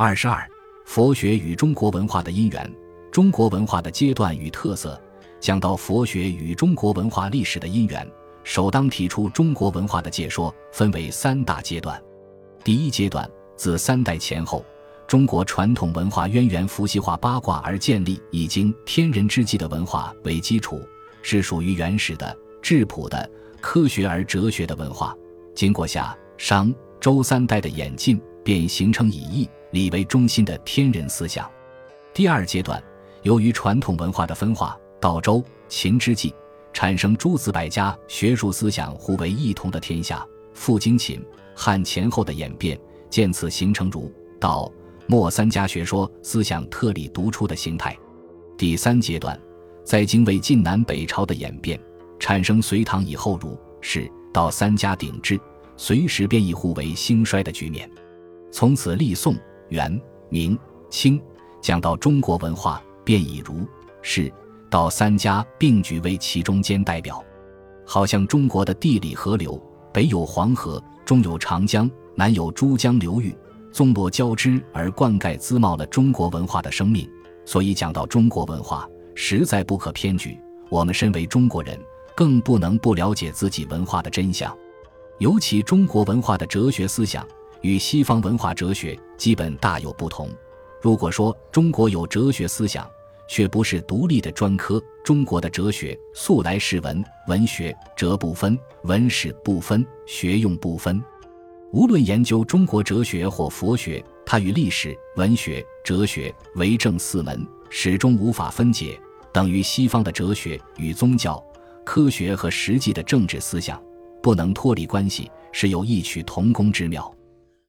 二十二，佛学与中国文化的因缘，中国文化的阶段与特色。讲到佛学与中国文化历史的因缘，首当提出中国文化的解说，分为三大阶段。第一阶段，自三代前后，中国传统文化渊源伏羲化八卦而建立，以经天人之际的文化为基础，是属于原始的、质朴的、科学而哲学的文化。经过夏、商、周三代的演进，便形成以易、礼为中心的天人思想。第二阶段，由于传统文化的分化。到周、秦之际，产生诸子百家学术思想互为异同的天下。复经秦、汉前后的演变，渐次形成儒、道、墨三家学说思想特立独出的形态。第三阶段，在经魏晋南北朝的演变，产生隋唐以后儒、释、道三家鼎峙，随时变异互为兴衰的局面。从此历宋、元、明、清，讲到中国文化，便以儒、释。到三家并举为其中间代表，好像中国的地理河流，北有黄河，中有长江，南有珠江流域，纵落交织而灌溉滋茂了中国文化的生命。所以讲到中国文化，实在不可偏举。我们身为中国人，更不能不了解自己文化的真相。尤其中国文化的哲学思想与西方文化哲学基本大有不同。如果说中国有哲学思想，却不是独立的专科。中国的哲学素来是文文学哲不分，文史不分，学用不分。无论研究中国哲学或佛学，它与历史、文学、哲学为政四门，始终无法分解，等于西方的哲学与宗教、科学和实际的政治思想不能脱离关系，是有异曲同工之妙。